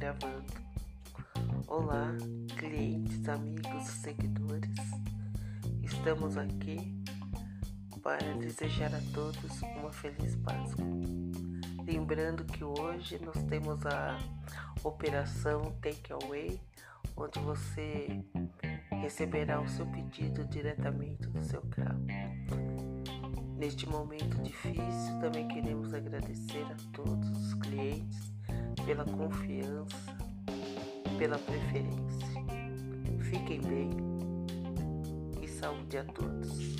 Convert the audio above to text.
gravando. Olá, clientes, amigos, seguidores. Estamos aqui para desejar a todos uma feliz Páscoa. Lembrando que hoje nós temos a operação Takeaway, onde você receberá o seu pedido diretamente do seu carro. Neste momento difícil, também queremos agradecer a todos pela confiança, pela preferência. Fiquem bem e saúde a todos.